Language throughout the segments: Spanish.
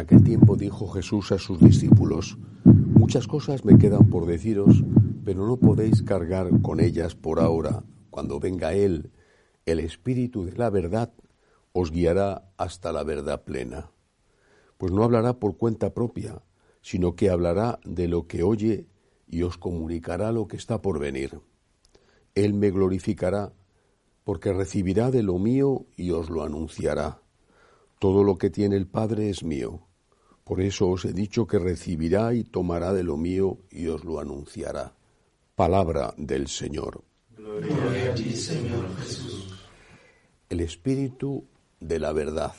aquel tiempo dijo Jesús a sus discípulos, Muchas cosas me quedan por deciros, pero no podéis cargar con ellas por ahora. Cuando venga Él, el Espíritu de la verdad, os guiará hasta la verdad plena. Pues no hablará por cuenta propia, sino que hablará de lo que oye y os comunicará lo que está por venir. Él me glorificará, porque recibirá de lo mío y os lo anunciará. Todo lo que tiene el Padre es mío. Por eso os he dicho que recibirá y tomará de lo mío y os lo anunciará. Palabra del Señor. Gloria a ti, Señor Jesús. El Espíritu de la verdad.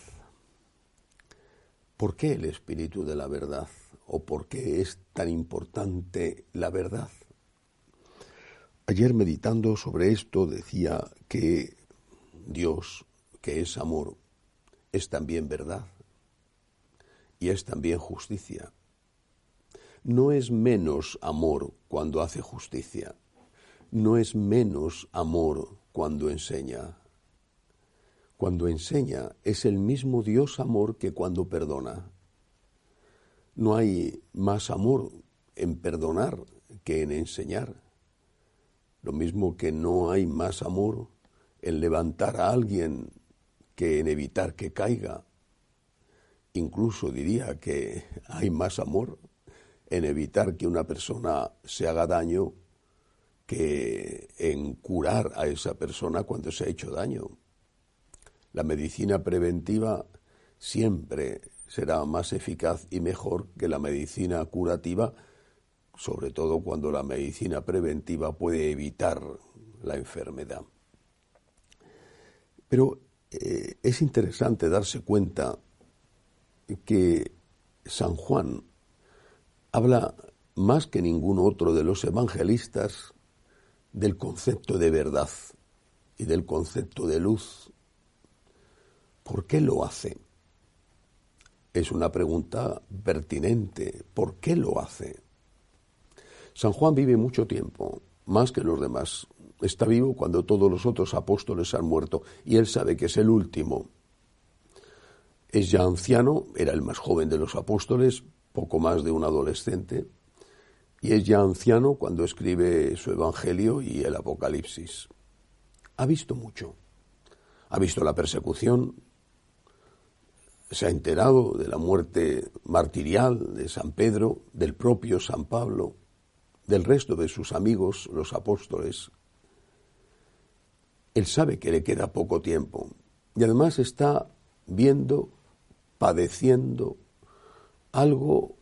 ¿Por qué el Espíritu de la verdad? ¿O por qué es tan importante la verdad? Ayer meditando sobre esto decía que Dios, que es amor, es también verdad y es también justicia. No es menos amor cuando hace justicia, no es menos amor cuando enseña. Cuando enseña es el mismo Dios amor que cuando perdona. No hay más amor en perdonar que en enseñar. Lo mismo que no hay más amor en levantar a alguien que en evitar que caiga. Incluso diría que hay más amor en evitar que una persona se haga daño que en curar a esa persona cuando se ha hecho daño. La medicina preventiva siempre será más eficaz y mejor que la medicina curativa, sobre todo cuando la medicina preventiva puede evitar la enfermedad. Pero eh, es interesante darse cuenta que San Juan habla más que ningún otro de los evangelistas del concepto de verdad y del concepto de luz. ¿Por qué lo hace? Es una pregunta pertinente. ¿Por qué lo hace? San Juan vive mucho tiempo, más que los demás está vivo cuando todos los otros apóstoles han muerto y él sabe que es el último. Es ya anciano, era el más joven de los apóstoles, poco más de un adolescente, y es ya anciano cuando escribe su Evangelio y el Apocalipsis. Ha visto mucho. Ha visto la persecución, se ha enterado de la muerte martirial de San Pedro, del propio San Pablo, del resto de sus amigos, los apóstoles, él sabe que le queda poco tiempo y además está viendo, padeciendo algo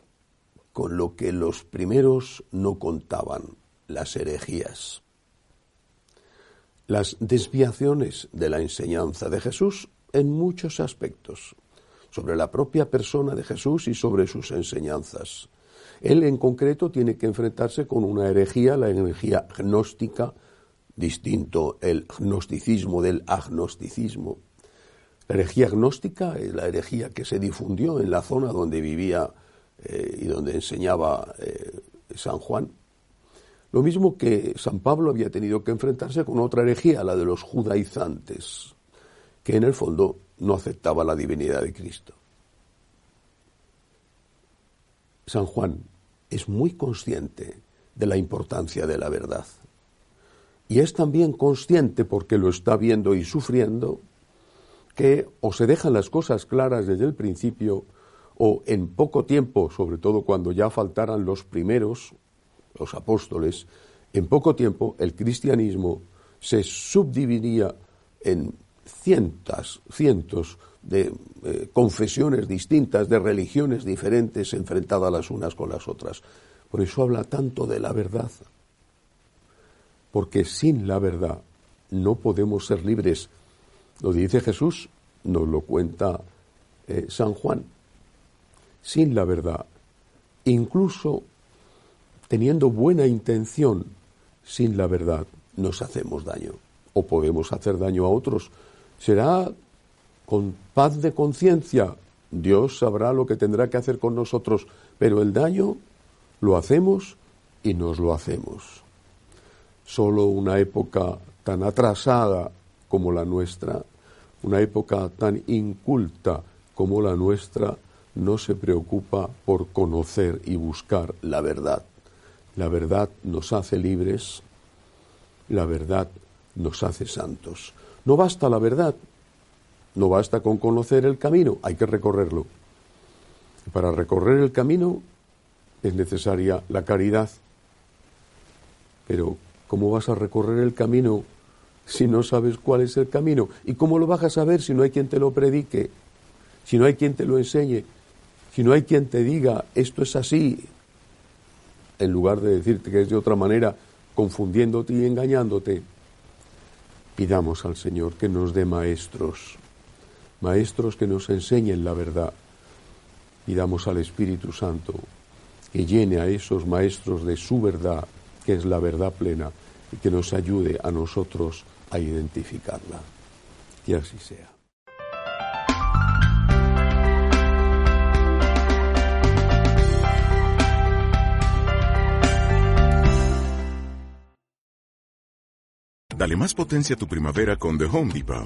con lo que los primeros no contaban, las herejías, las desviaciones de la enseñanza de Jesús en muchos aspectos, sobre la propia persona de Jesús y sobre sus enseñanzas. Él en concreto tiene que enfrentarse con una herejía, la herejía gnóstica, distinto el gnosticismo del agnosticismo. La herejía gnóstica es la herejía que se difundió en la zona donde vivía eh, y donde enseñaba eh, San Juan. Lo mismo que San Pablo había tenido que enfrentarse con otra herejía, la de los judaizantes, que en el fondo no aceptaba la divinidad de Cristo. San Juan es muy consciente de la importancia de la verdad y es también consciente, porque lo está viendo y sufriendo, que o se dejan las cosas claras desde el principio, o en poco tiempo, sobre todo cuando ya faltaran los primeros, los apóstoles, en poco tiempo el cristianismo se subdividía en cientos, cientos de eh, confesiones distintas, de religiones diferentes enfrentadas las unas con las otras. Por eso habla tanto de la verdad, porque sin la verdad no podemos ser libres. Lo dice Jesús, nos lo cuenta eh, San Juan. Sin la verdad, incluso teniendo buena intención, sin la verdad nos hacemos daño o podemos hacer daño a otros. Será con paz de conciencia. Dios sabrá lo que tendrá que hacer con nosotros, pero el daño lo hacemos y nos lo hacemos. Solo una época tan atrasada como la nuestra, una época tan inculta como la nuestra, no se preocupa por conocer y buscar la verdad. La verdad nos hace libres, la verdad nos hace santos. No basta la verdad, no basta con conocer el camino, hay que recorrerlo. Para recorrer el camino es necesaria la caridad. Pero, ¿cómo vas a recorrer el camino si no sabes cuál es el camino? ¿Y cómo lo vas a saber si no hay quien te lo predique? Si no hay quien te lo enseñe? Si no hay quien te diga, esto es así, en lugar de decirte que es de otra manera, confundiéndote y engañándote, pidamos al Señor que nos dé maestros, maestros que nos enseñen la verdad. Pidamos al Espíritu Santo que llene a esos maestros de su verdad, que es la verdad plena, y que nos ayude a nosotros a identificarla. Que así sea. Dale más potencia a tu primavera con The Home Depot.